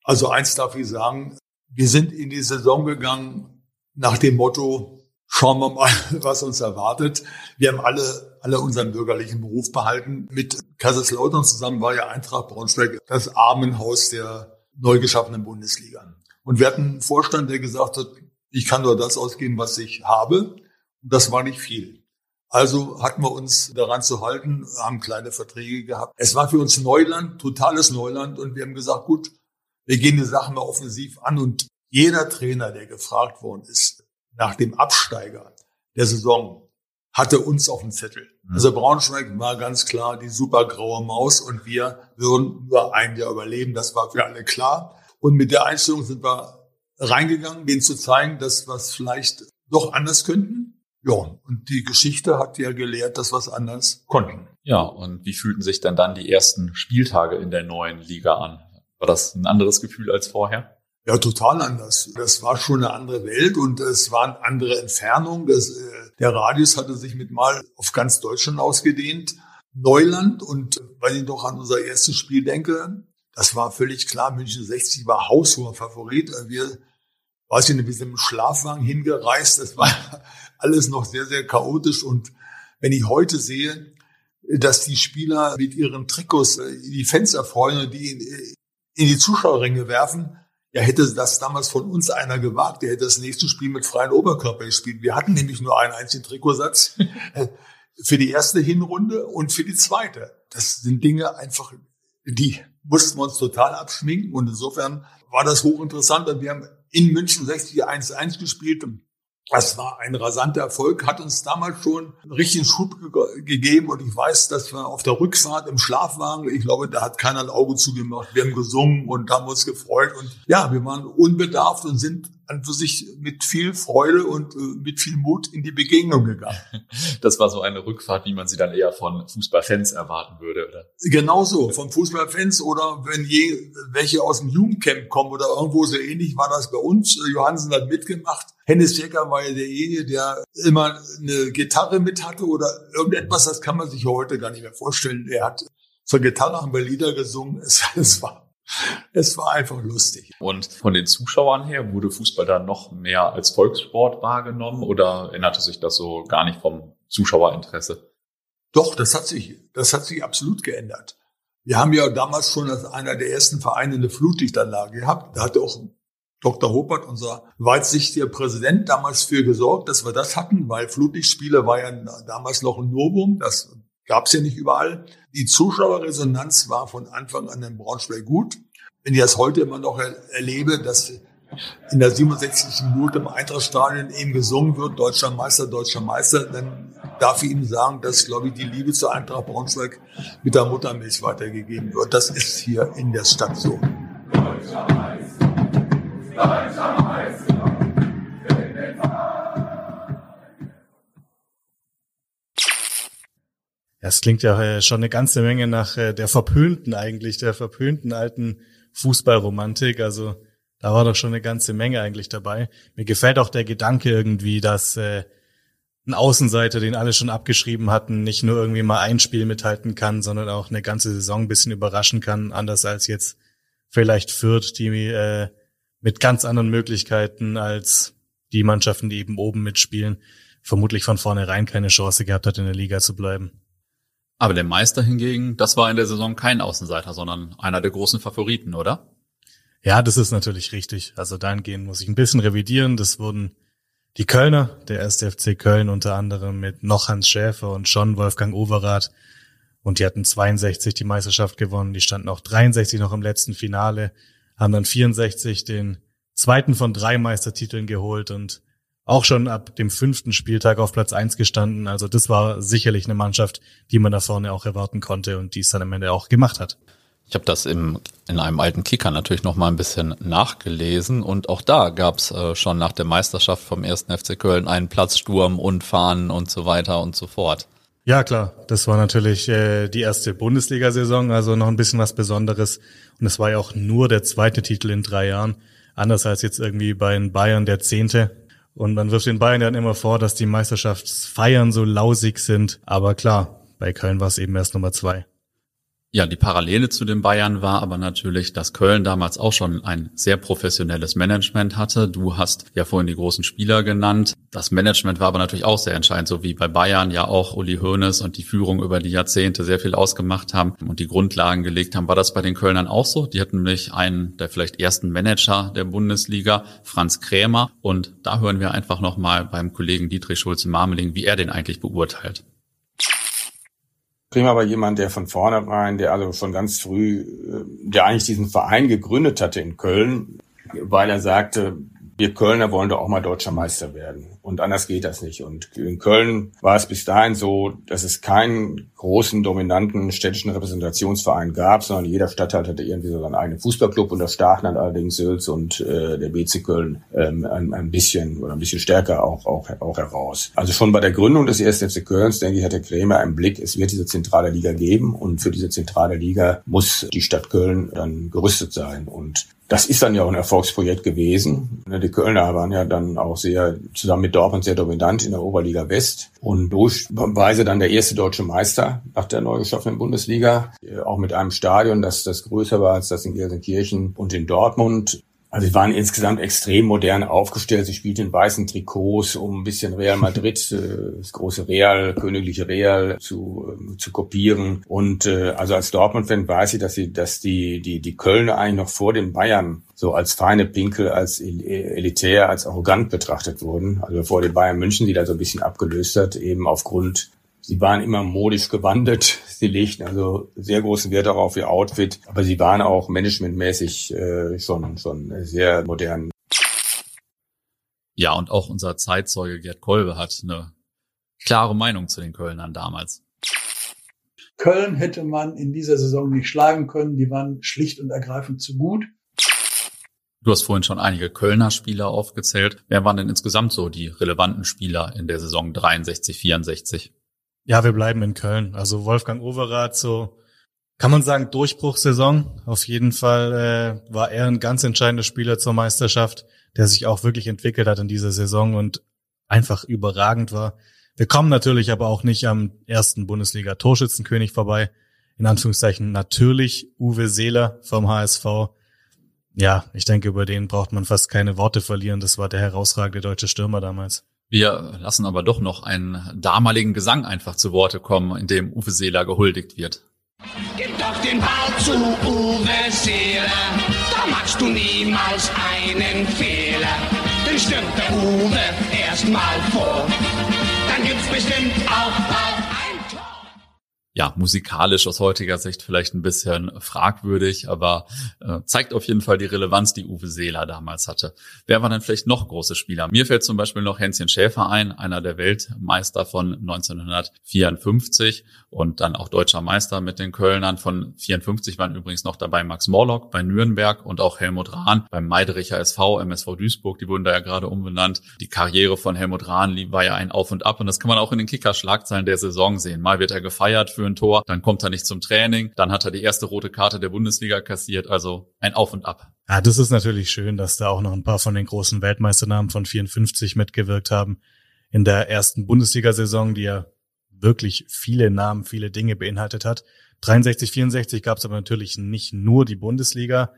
Also eins darf ich sagen, wir sind in die Saison gegangen nach dem Motto, schauen wir mal, <laughs> was uns erwartet. Wir haben alle, alle unseren bürgerlichen Beruf behalten. Mit Kaiserslautern zusammen war ja Eintracht Braunschweig das Armenhaus der neu geschaffenen Bundesliga. Und wir hatten einen Vorstand, der gesagt hat, ich kann nur das ausgeben, was ich habe. Und das war nicht viel. Also hatten wir uns daran zu halten, haben kleine Verträge gehabt. Es war für uns Neuland, totales Neuland. Und wir haben gesagt, gut, wir gehen die Sachen mal offensiv an. Und jeder Trainer, der gefragt worden ist, nach dem Absteiger der Saison hatte uns auf dem Zettel. Mhm. Also Braunschweig war ganz klar die super graue Maus und wir würden nur ein Jahr überleben. Das war für alle klar. Und mit der Einstellung sind wir reingegangen, denen zu zeigen, dass wir es vielleicht doch anders könnten. Ja, und die Geschichte hat ja gelehrt, dass wir es anders konnten. Ja, und wie fühlten sich dann dann die ersten Spieltage in der neuen Liga an? War das ein anderes Gefühl als vorher? Ja, total anders. Das war schon eine andere Welt und es waren andere Entfernungen. Das, äh, der Radius hatte sich mit mal auf ganz Deutschland ausgedehnt. Neuland und weil ich doch an unser erstes Spiel denke, das war völlig klar, München 60 war haushoher Favorit. Wir, weiß ich nicht, wir sind im Schlafwagen hingereist. Das war <laughs> alles noch sehr, sehr chaotisch und wenn ich heute sehe, dass die Spieler mit ihren Trikots äh, die Fenster freuen und die in, in die Zuschauerringe werfen, ja, hätte das damals von uns einer gewagt, der hätte das nächste Spiel mit freien Oberkörper gespielt. Wir hatten nämlich nur einen einzigen Trikotsatz äh, für die erste Hinrunde und für die zweite. Das sind Dinge einfach, die mussten wir uns total abschminken und insofern war das hochinteressant. Und wir haben in München 60 1-1 gespielt das war ein rasanter Erfolg, hat uns damals schon einen richtigen Schub ge gegeben und ich weiß, dass wir auf der Rückfahrt im Schlafwagen, ich glaube, da hat keiner ein Auge zugemacht. Wir haben gesungen und haben uns gefreut und ja, wir waren unbedarft und sind an für sich mit viel Freude und äh, mit viel Mut in die Begegnung gegangen. <laughs> Das war so eine Rückfahrt, wie man sie dann eher von Fußballfans erwarten würde, oder? Genauso, von Fußballfans oder wenn je welche aus dem Jugendcamp kommen oder irgendwo so ähnlich war das bei uns. Johansen hat mitgemacht Hennes Jäger war ja derjenige, der immer eine Gitarre mit hatte oder irgendetwas, das kann man sich heute gar nicht mehr vorstellen. Er hat zur Gitarre haben wir Lieder gesungen. Es, <laughs> es war es war einfach lustig. Und von den Zuschauern her wurde Fußball dann noch mehr als Volkssport wahrgenommen oder änderte sich das so gar nicht vom Zuschauerinteresse? Doch, das hat sich, das hat sich absolut geändert. Wir haben ja damals schon als einer der ersten Vereine eine Flutlichtanlage gehabt. Da hatte auch Dr. Hopert, unser weitsichtiger Präsident, damals für gesorgt, dass wir das hatten, weil Flutlichtspiele war ja damals noch ein Novum. Das gab es ja nicht überall. Die Zuschauerresonanz war von Anfang an in Braunschweig gut. Wenn ich das heute immer noch erlebe, dass in der 67. Minute im Eintrachtstadion eben gesungen wird, Deutscher Meister, Deutscher Meister, dann darf ich Ihnen sagen, dass, glaube ich, die Liebe zur Eintracht Braunschweig mit der Muttermilch weitergegeben wird. Das ist hier in der Stadt so. Deutscher Meister, Deutscher Meister. Es klingt ja äh, schon eine ganze Menge nach äh, der verpönten eigentlich, der verpönten alten Fußballromantik. Also da war doch schon eine ganze Menge eigentlich dabei. Mir gefällt auch der Gedanke irgendwie, dass äh, ein Außenseiter, den alle schon abgeschrieben hatten, nicht nur irgendwie mal ein Spiel mithalten kann, sondern auch eine ganze Saison ein bisschen überraschen kann, anders als jetzt vielleicht Fürth, die äh, mit ganz anderen Möglichkeiten als die Mannschaften, die eben oben mitspielen, vermutlich von vornherein keine Chance gehabt hat, in der Liga zu bleiben. Aber der Meister hingegen, das war in der Saison kein Außenseiter, sondern einer der großen Favoriten, oder? Ja, das ist natürlich richtig. Also dahingehend muss ich ein bisschen revidieren. Das wurden die Kölner, der erste FC Köln unter anderem mit noch Hans Schäfer und schon Wolfgang Overath. Und die hatten 62 die Meisterschaft gewonnen. Die standen auch 63 noch im letzten Finale, haben dann 64 den zweiten von drei Meistertiteln geholt und auch schon ab dem fünften Spieltag auf Platz eins gestanden. Also das war sicherlich eine Mannschaft, die man da vorne auch erwarten konnte und die es dann am Ende auch gemacht hat. Ich habe das im, in einem alten Kicker natürlich noch mal ein bisschen nachgelesen und auch da gab es äh, schon nach der Meisterschaft vom ersten FC Köln einen Platzsturm und Fahnen und so weiter und so fort. Ja klar, das war natürlich äh, die erste Bundesliga-Saison, also noch ein bisschen was Besonderes und es war ja auch nur der zweite Titel in drei Jahren, anders als jetzt irgendwie bei den Bayern der zehnte. Und man wirft den Bayern dann immer vor, dass die Meisterschaftsfeiern so lausig sind. Aber klar, bei Köln war es eben erst Nummer zwei. Ja, die Parallele zu den Bayern war aber natürlich, dass Köln damals auch schon ein sehr professionelles Management hatte. Du hast ja vorhin die großen Spieler genannt. Das Management war aber natürlich auch sehr entscheidend, so wie bei Bayern ja auch Uli Hoeneß und die Führung über die Jahrzehnte sehr viel ausgemacht haben und die Grundlagen gelegt haben. War das bei den Kölnern auch so? Die hatten nämlich einen der vielleicht ersten Manager der Bundesliga, Franz Krämer. Und da hören wir einfach nochmal beim Kollegen Dietrich Schulze-Marmeling, wie er den eigentlich beurteilt. Prima war jemand, der von vornherein, der also schon ganz früh, äh, der eigentlich diesen Verein gegründet hatte in Köln, weil er sagte, wir Kölner wollen doch auch mal deutscher Meister werden. Und anders geht das nicht. Und in Köln war es bis dahin so, dass es keinen großen, dominanten städtischen Repräsentationsverein gab, sondern jeder Stadtteil hatte irgendwie so seinen eigenen Fußballclub und da stachen dann allerdings Sülz und äh, der BC Köln ähm, ein, ein bisschen oder ein bisschen stärker auch, auch, auch heraus. Also schon bei der Gründung des 1. FC Kölns, denke ich, hatte Krämer einen Blick, es wird diese zentrale Liga geben und für diese zentrale Liga muss die Stadt Köln dann gerüstet sein. Und das ist dann ja auch ein Erfolgsprojekt gewesen. Die Kölner waren ja dann auch sehr, zusammen mit Dortmund sehr dominant in der Oberliga West und durchweise dann der erste deutsche Meister nach der neu geschaffenen Bundesliga. Auch mit einem Stadion, das, das größer war als das in Gelsenkirchen und in Dortmund. Also sie waren insgesamt extrem modern aufgestellt. Sie spielten in weißen Trikots, um ein bisschen Real Madrid, <laughs> äh, das große Real, königliche Real zu, äh, zu kopieren. Und äh, also als Dortmund-Fan weiß ich, dass sie, dass die, die, die Kölner eigentlich noch vor den Bayern so als feine Pinkel, als elitär, als arrogant betrachtet wurden. Also vor den Bayern München, die da so ein bisschen abgelöst hat, eben aufgrund Sie waren immer modisch gewandelt. Sie legten also sehr großen Wert darauf ihr Outfit, aber sie waren auch managementmäßig äh, schon schon sehr modern. Ja, und auch unser Zeitzeuge Gerd Kolbe hat eine klare Meinung zu den Kölnern damals. Köln hätte man in dieser Saison nicht schlagen können. Die waren schlicht und ergreifend zu gut. Du hast vorhin schon einige Kölner Spieler aufgezählt. Wer waren denn insgesamt so die relevanten Spieler in der Saison 63, 64? Ja, wir bleiben in Köln. Also Wolfgang Overath so Kann man sagen, Durchbruchssaison. Auf jeden Fall äh, war er ein ganz entscheidender Spieler zur Meisterschaft, der sich auch wirklich entwickelt hat in dieser Saison und einfach überragend war. Wir kommen natürlich aber auch nicht am ersten Bundesliga-Torschützenkönig vorbei. In Anführungszeichen natürlich Uwe Seeler vom HSV. Ja, ich denke, über den braucht man fast keine Worte verlieren. Das war der herausragende deutsche Stürmer damals. Wir lassen aber doch noch einen damaligen Gesang einfach zu Worte kommen, in dem Uwe Seeler gehuldigt wird. Gib doch den Ball zu Uwe Seeler, da machst du niemals einen Fehler. Denn stürmt der Uwe erstmal vor, dann gibt's bestimmt auch ja, musikalisch aus heutiger Sicht vielleicht ein bisschen fragwürdig, aber äh, zeigt auf jeden Fall die Relevanz, die Uwe Seeler damals hatte. Wer war denn vielleicht noch große Spieler? Mir fällt zum Beispiel noch Hänschen Schäfer ein, einer der Weltmeister von 1954 und dann auch deutscher Meister mit den Kölnern. Von 54 waren übrigens noch dabei Max Morlock bei Nürnberg und auch Helmut Rahn beim Meidericher SV, MSV Duisburg, die wurden da ja gerade umbenannt. Die Karriere von Helmut Rahn war ja ein Auf und Ab und das kann man auch in den Kicker-Schlagzeilen der Saison sehen. Mal wird er gefeiert für ein Tor, dann kommt er nicht zum Training, dann hat er die erste rote Karte der Bundesliga kassiert, also ein Auf und Ab. Ja, das ist natürlich schön, dass da auch noch ein paar von den großen Weltmeisternamen von 54 mitgewirkt haben in der ersten Bundesliga-Saison, die ja wirklich viele Namen, viele Dinge beinhaltet hat. 63, 64 gab es aber natürlich nicht nur die Bundesliga.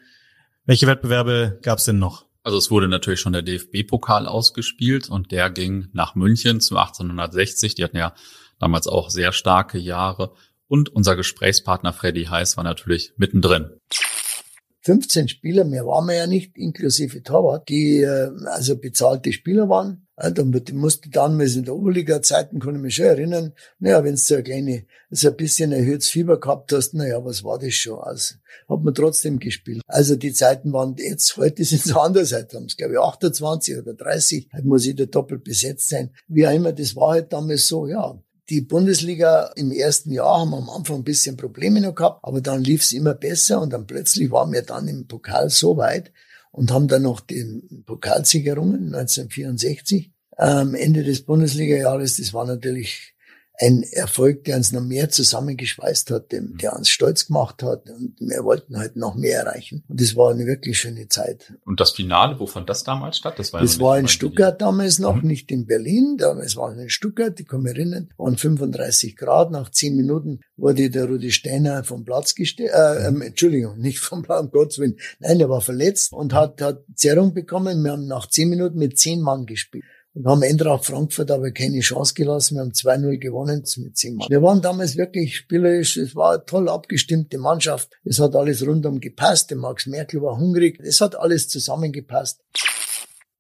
Welche Wettbewerbe gab es denn noch? Also es wurde natürlich schon der DFB-Pokal ausgespielt und der ging nach München zu 1860. Die hatten ja damals auch sehr starke Jahre. Und unser Gesprächspartner Freddy Heiß war natürlich mittendrin. 15 Spieler, mehr waren wir ja nicht, inklusive Torwart, die äh, also bezahlte Spieler waren. Da musste wir in der Oberliga-Zeiten, kann ich mich schon erinnern, naja, wenn du so ein kleine, so ein bisschen erhöhtes Fieber gehabt hast, naja, was war das schon? Also, hat man trotzdem gespielt. Also die Zeiten waren jetzt, heute sind es <laughs> anders, heute haben es, glaube ich, 28 oder 30, heute muss ich da doppelt besetzt sein. Wie auch immer, das war halt damals so, ja, die Bundesliga im ersten Jahr haben wir am Anfang ein bisschen Probleme noch gehabt, aber dann lief es immer besser und dann plötzlich waren wir dann im Pokal so weit und haben dann noch den Pokalsieg errungen, 1964. Am Ende des Bundesliga-Jahres, das war natürlich ein Erfolg, der uns noch mehr zusammengeschweißt hat, dem, der uns stolz gemacht hat und wir wollten halt noch mehr erreichen. Und das war eine wirklich schöne Zeit. Und das Finale, wo fand das damals statt? Das war, das war in Stuttgart damals noch, mhm. nicht in Berlin. Damals war es in Stuttgart, die kann mich erinnern, waren 35 Grad. Nach zehn Minuten wurde der Rudi Steiner vom Platz gestellt, äh, ähm, Entschuldigung, nicht vom Platz, um Gottes Willen. Nein, der war verletzt und hat, hat Zerrung bekommen. Wir haben nach zehn Minuten mit zehn Mann gespielt und haben Eintracht Frankfurt aber keine Chance gelassen. Wir haben 2-0 gewonnen mit 10 Mann. Wir waren damals wirklich spielerisch. Es war toll abgestimmte Mannschaft. Es hat alles rundum gepasst. Der Max Merkel war hungrig. Es hat alles zusammengepasst.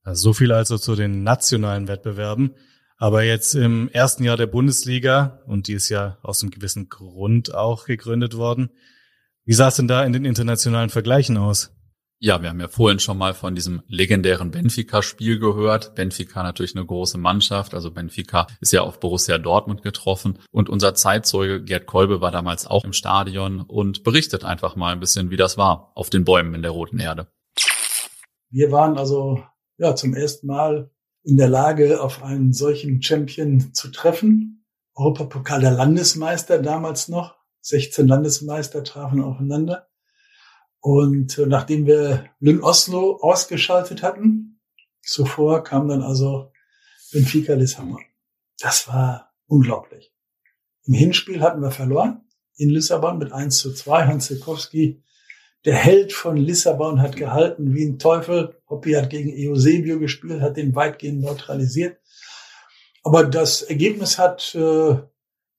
So viel also zu den nationalen Wettbewerben. Aber jetzt im ersten Jahr der Bundesliga, und die ist ja aus einem gewissen Grund auch gegründet worden, wie sah es denn da in den internationalen Vergleichen aus? Ja, wir haben ja vorhin schon mal von diesem legendären Benfica-Spiel gehört. Benfica natürlich eine große Mannschaft. Also Benfica ist ja auf Borussia Dortmund getroffen. Und unser Zeitzeuge Gerd Kolbe war damals auch im Stadion und berichtet einfach mal ein bisschen, wie das war auf den Bäumen in der Roten Erde. Wir waren also ja zum ersten Mal in der Lage, auf einen solchen Champion zu treffen. Europapokal der Landesmeister damals noch. 16 Landesmeister trafen aufeinander. Und äh, nachdem wir Lynn Oslo ausgeschaltet hatten, zuvor kam dann also Benfica Lissabon. Das war unglaublich. Im Hinspiel hatten wir verloren in Lissabon mit 1 zu 2. Hans Sikowski, der Held von Lissabon, hat gehalten wie ein Teufel. Hoppi hat gegen Eusebio gespielt, hat den weitgehend neutralisiert. Aber das Ergebnis hat äh,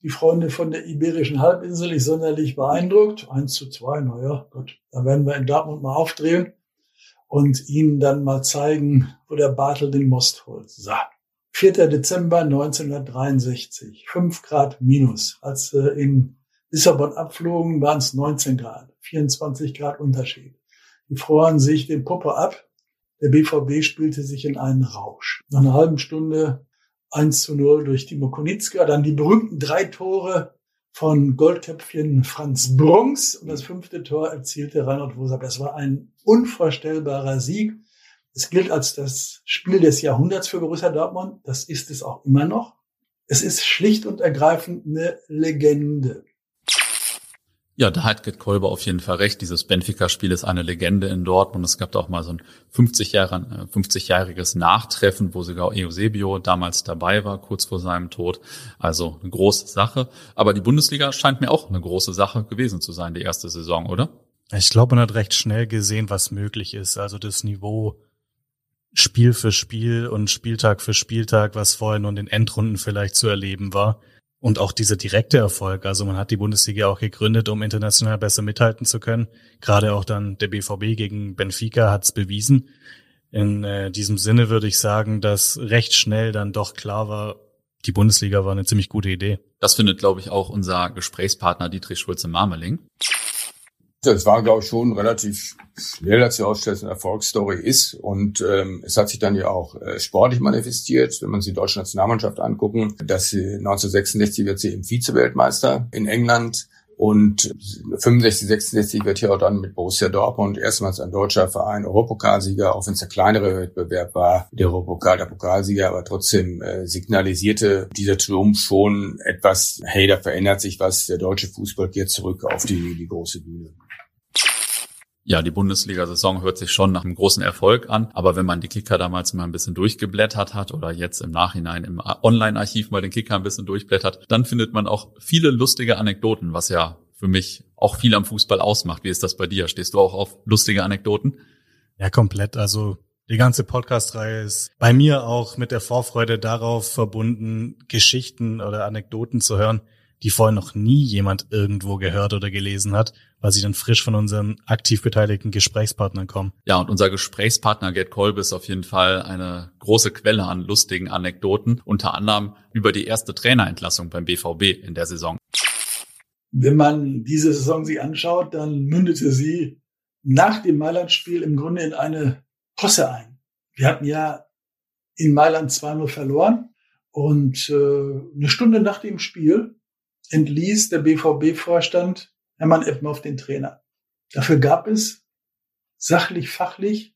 die Freunde von der Iberischen Halbinsel nicht sonderlich beeindruckt. Eins zu zwei, naja, gut, da werden wir in Dortmund mal aufdrehen und ihnen dann mal zeigen, wo der Bartel den Most holt. So. 4. Dezember 1963, 5 Grad minus. Als sie in Lissabon abflogen, waren es 19 Grad, 24 Grad Unterschied. Die froren sich den Puppe ab. Der BVB spielte sich in einen Rausch. Nach einer halben Stunde 1 zu 0 durch Timo Konitzka, dann die berühmten drei Tore von Goldköpfchen Franz Brunks und das fünfte Tor erzielte Reinhard Woser. Das war ein unvorstellbarer Sieg. Es gilt als das Spiel des Jahrhunderts für Borussia Dortmund. Das ist es auch immer noch. Es ist schlicht und ergreifend eine Legende. Ja, da hat Gerd Kolber auf jeden Fall recht. Dieses Benfica-Spiel ist eine Legende in Dortmund. Es gab da auch mal so ein 50-jähriges 50 Nachtreffen, wo sogar Eusebio damals dabei war, kurz vor seinem Tod. Also eine große Sache. Aber die Bundesliga scheint mir auch eine große Sache gewesen zu sein, die erste Saison, oder? Ich glaube, man hat recht schnell gesehen, was möglich ist. Also das Niveau Spiel für Spiel und Spieltag für Spieltag, was vorher nur in den Endrunden vielleicht zu erleben war. Und auch dieser direkte Erfolg. Also man hat die Bundesliga auch gegründet, um international besser mithalten zu können. Gerade auch dann der BVB gegen Benfica hat es bewiesen. In äh, diesem Sinne würde ich sagen, dass recht schnell dann doch klar war, die Bundesliga war eine ziemlich gute Idee. Das findet, glaube ich, auch unser Gesprächspartner Dietrich Schulze-Marmeling. Das war, glaube ich, schon relativ schnell, dass die Ausstellung eine Erfolgsstory ist. Und ähm, es hat sich dann ja auch äh, sportlich manifestiert, wenn man sich die deutsche Nationalmannschaft angucken, dass sie 1966 wird sie im Vize-Weltmeister in England und 65, 66 wird hier auch dann mit Borussia Dortmund erstmals ein deutscher Verein Europapokalsieger, auch wenn es der kleinere Wettbewerb war, der Europapokal, der Pokalsieger, aber trotzdem äh, signalisierte dieser Triumph schon etwas, hey, da verändert sich was, der deutsche Fußball geht zurück auf die, die große Bühne. Ja, die Bundesliga-Saison hört sich schon nach einem großen Erfolg an. Aber wenn man die Kicker damals mal ein bisschen durchgeblättert hat oder jetzt im Nachhinein im Online-Archiv mal den Kicker ein bisschen durchblättert, dann findet man auch viele lustige Anekdoten, was ja für mich auch viel am Fußball ausmacht. Wie ist das bei dir? Stehst du auch auf lustige Anekdoten? Ja, komplett. Also die ganze Podcast-Reihe ist bei mir auch mit der Vorfreude darauf verbunden, Geschichten oder Anekdoten zu hören, die vorher noch nie jemand irgendwo gehört oder gelesen hat, weil sie dann frisch von unseren aktiv beteiligten Gesprächspartnern kommen. Ja, und unser Gesprächspartner Gerd Kolb ist auf jeden Fall eine große Quelle an lustigen Anekdoten, unter anderem über die erste Trainerentlassung beim BVB in der Saison. Wenn man diese Saison sich anschaut, dann mündete sie nach dem Mailand-Spiel im Grunde in eine Posse ein. Wir hatten ja in Mailand 2-0 verloren und äh, eine Stunde nach dem Spiel entließ der BVB-Vorstand Hermann Eppendorf den Trainer. Dafür gab es sachlich, fachlich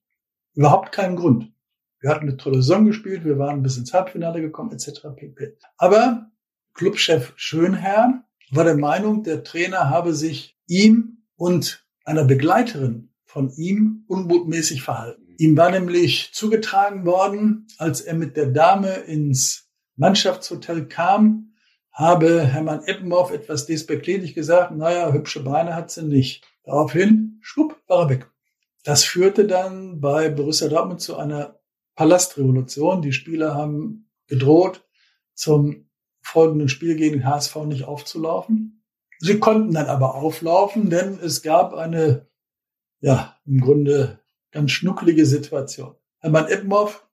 überhaupt keinen Grund. Wir hatten eine tolle Saison gespielt, wir waren bis ins Halbfinale gekommen, etc. pp. Aber Clubchef Schönherr war der Meinung, der Trainer habe sich ihm und einer Begleiterin von ihm unmutmäßig verhalten. Ihm war nämlich zugetragen worden, als er mit der Dame ins Mannschaftshotel kam, habe Hermann Eppenhoff etwas despektierlich gesagt, naja, hübsche Beine hat sie nicht. Daraufhin, schwupp, war er weg. Das führte dann bei Borussia Dortmund zu einer Palastrevolution. Die Spieler haben gedroht, zum folgenden Spiel gegen HSV nicht aufzulaufen. Sie konnten dann aber auflaufen, denn es gab eine, ja, im Grunde ganz schnuckelige Situation. Hermann Eppenhoff,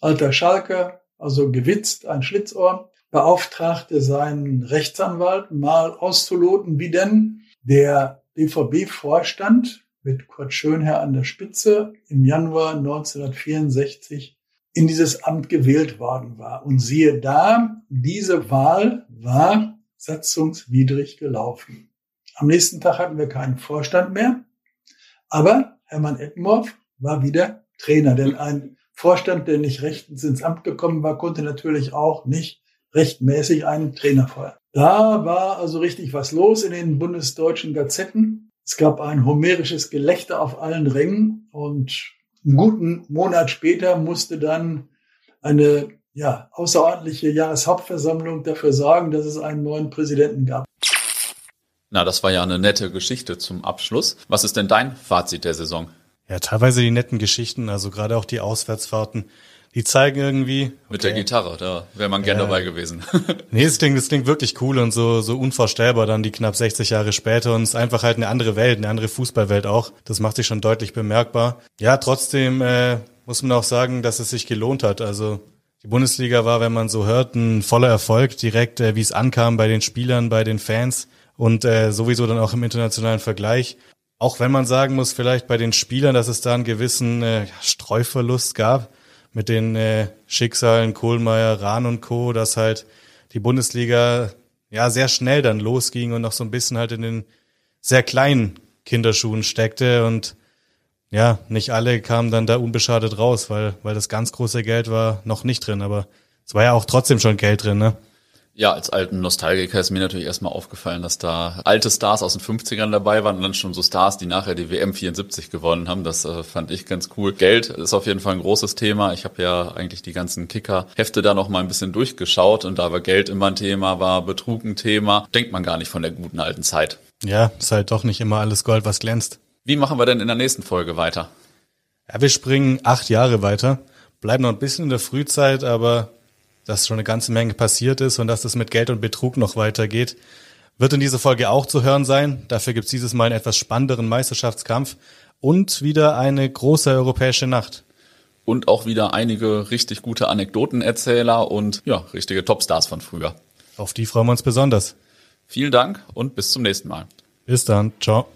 alter Schalker, also gewitzt, ein Schlitzohr, beauftragte seinen Rechtsanwalt mal auszuloten, wie denn der BVB-Vorstand mit Kurt Schönherr an der Spitze im Januar 1964 in dieses Amt gewählt worden war. Und siehe da, diese Wahl war satzungswidrig gelaufen. Am nächsten Tag hatten wir keinen Vorstand mehr, aber Hermann Eppenhoff war wieder Trainer, denn ein Vorstand, der nicht rechtens ins Amt gekommen war, konnte natürlich auch nicht rechtmäßig einen Trainer feuern. Da war also richtig was los in den bundesdeutschen Gazetten. Es gab ein homerisches Gelächter auf allen Rängen und einen guten Monat später musste dann eine ja, außerordentliche Jahreshauptversammlung dafür sorgen, dass es einen neuen Präsidenten gab. Na, das war ja eine nette Geschichte zum Abschluss. Was ist denn dein Fazit der Saison? Ja, teilweise die netten Geschichten, also gerade auch die Auswärtsfahrten die zeigen irgendwie. Okay. Mit der Gitarre, da wäre man gern äh, dabei gewesen. <laughs> nee, das klingt, das klingt wirklich cool und so, so unvorstellbar dann die knapp 60 Jahre später und es ist einfach halt eine andere Welt, eine andere Fußballwelt auch. Das macht sich schon deutlich bemerkbar. Ja, trotzdem äh, muss man auch sagen, dass es sich gelohnt hat. Also die Bundesliga war, wenn man so hört, ein voller Erfolg direkt, äh, wie es ankam bei den Spielern, bei den Fans und äh, sowieso dann auch im internationalen Vergleich. Auch wenn man sagen muss, vielleicht bei den Spielern, dass es da einen gewissen äh, Streuverlust gab mit den äh, Schicksalen Kohlmeier, Rahn und Co., dass halt die Bundesliga ja sehr schnell dann losging und noch so ein bisschen halt in den sehr kleinen Kinderschuhen steckte und ja, nicht alle kamen dann da unbeschadet raus, weil, weil das ganz große Geld war noch nicht drin, aber es war ja auch trotzdem schon Geld drin, ne? Ja, als alten Nostalgiker ist mir natürlich erstmal aufgefallen, dass da alte Stars aus den 50ern dabei waren und dann schon so Stars, die nachher die WM 74 gewonnen haben. Das äh, fand ich ganz cool. Geld ist auf jeden Fall ein großes Thema. Ich habe ja eigentlich die ganzen Kicker-Hefte da noch mal ein bisschen durchgeschaut und da war Geld immer ein Thema, war Betrug ein Thema. Denkt man gar nicht von der guten alten Zeit. Ja, ist halt doch nicht immer alles Gold, was glänzt. Wie machen wir denn in der nächsten Folge weiter? Ja, wir springen acht Jahre weiter, bleiben noch ein bisschen in der Frühzeit, aber dass schon eine ganze Menge passiert ist und dass es mit Geld und Betrug noch weitergeht, wird in dieser Folge auch zu hören sein. Dafür gibt's dieses Mal einen etwas spannenderen Meisterschaftskampf und wieder eine große europäische Nacht. Und auch wieder einige richtig gute Anekdotenerzähler und ja, richtige Topstars von früher. Auf die freuen wir uns besonders. Vielen Dank und bis zum nächsten Mal. Bis dann. Ciao.